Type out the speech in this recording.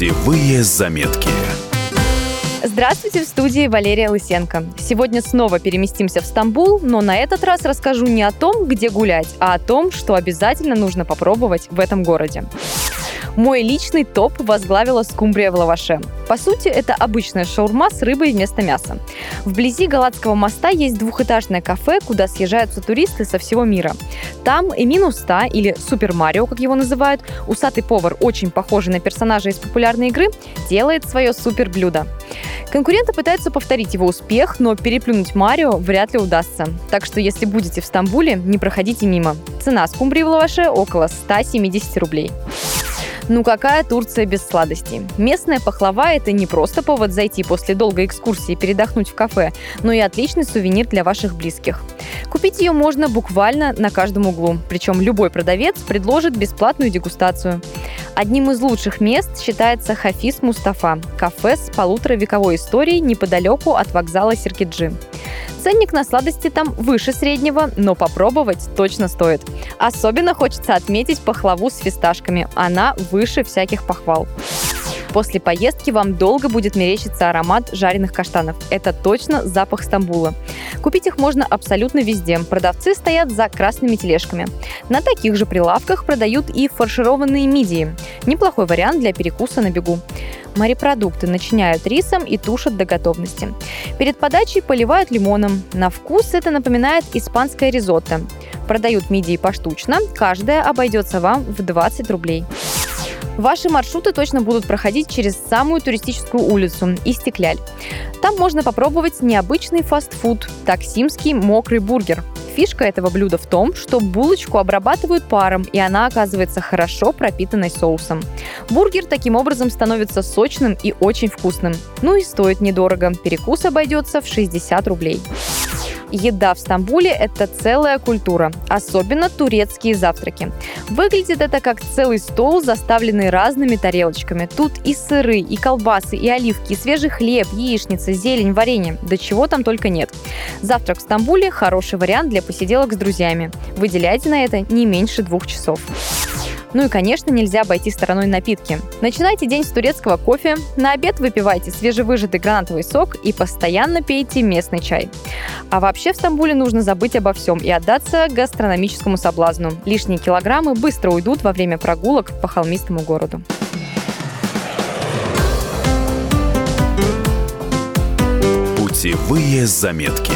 Путевые заметки. Здравствуйте, в студии Валерия Лысенко. Сегодня снова переместимся в Стамбул, но на этот раз расскажу не о том, где гулять, а о том, что обязательно нужно попробовать в этом городе. Мой личный топ возглавила скумбрия в лаваше. По сути, это обычная шаурма с рыбой вместо мяса. Вблизи Галатского моста есть двухэтажное кафе, куда съезжаются туристы со всего мира. Там Эмин Уста, или Супер Марио, как его называют, усатый повар, очень похожий на персонажа из популярной игры, делает свое супер блюдо. Конкуренты пытаются повторить его успех, но переплюнуть Марио вряд ли удастся. Так что если будете в Стамбуле, не проходите мимо. Цена скумбрии в лаваше около 170 рублей. Ну какая Турция без сладостей? Местная пахлава – это не просто повод зайти после долгой экскурсии передохнуть в кафе, но и отличный сувенир для ваших близких. Купить ее можно буквально на каждом углу, причем любой продавец предложит бесплатную дегустацию. Одним из лучших мест считается Хафиз Мустафа – кафе с полуторавековой историей неподалеку от вокзала Сиркиджи. Ценник на сладости там выше среднего, но попробовать точно стоит. Особенно хочется отметить пахлаву с фисташками. Она выше всяких похвал. После поездки вам долго будет мерещиться аромат жареных каштанов. Это точно запах Стамбула. Купить их можно абсолютно везде. Продавцы стоят за красными тележками. На таких же прилавках продают и фаршированные мидии. Неплохой вариант для перекуса на бегу. Морепродукты начиняют рисом и тушат до готовности. Перед подачей поливают лимоном. На вкус это напоминает испанское ризотто. Продают мидии поштучно, каждая обойдется вам в 20 рублей. Ваши маршруты точно будут проходить через самую туристическую улицу – Истекляль. Там можно попробовать необычный фастфуд – таксимский мокрый бургер. Фишка этого блюда в том, что булочку обрабатывают паром, и она оказывается хорошо пропитанной соусом. Бургер таким образом становится сочным и очень вкусным. Ну и стоит недорого. Перекус обойдется в 60 рублей. Еда в Стамбуле – это целая культура, особенно турецкие завтраки. Выглядит это как целый стол, заставленный разными тарелочками. Тут и сыры, и колбасы, и оливки, и свежий хлеб, яичница, зелень, варенье. Да чего там только нет. Завтрак в Стамбуле – хороший вариант для посиделок с друзьями. Выделяйте на это не меньше двух часов. Ну и, конечно, нельзя обойти стороной напитки. Начинайте день с турецкого кофе, на обед выпивайте свежевыжатый гранатовый сок и постоянно пейте местный чай. А вообще в Стамбуле нужно забыть обо всем и отдаться гастрономическому соблазну. Лишние килограммы быстро уйдут во время прогулок по холмистому городу. Путевые заметки.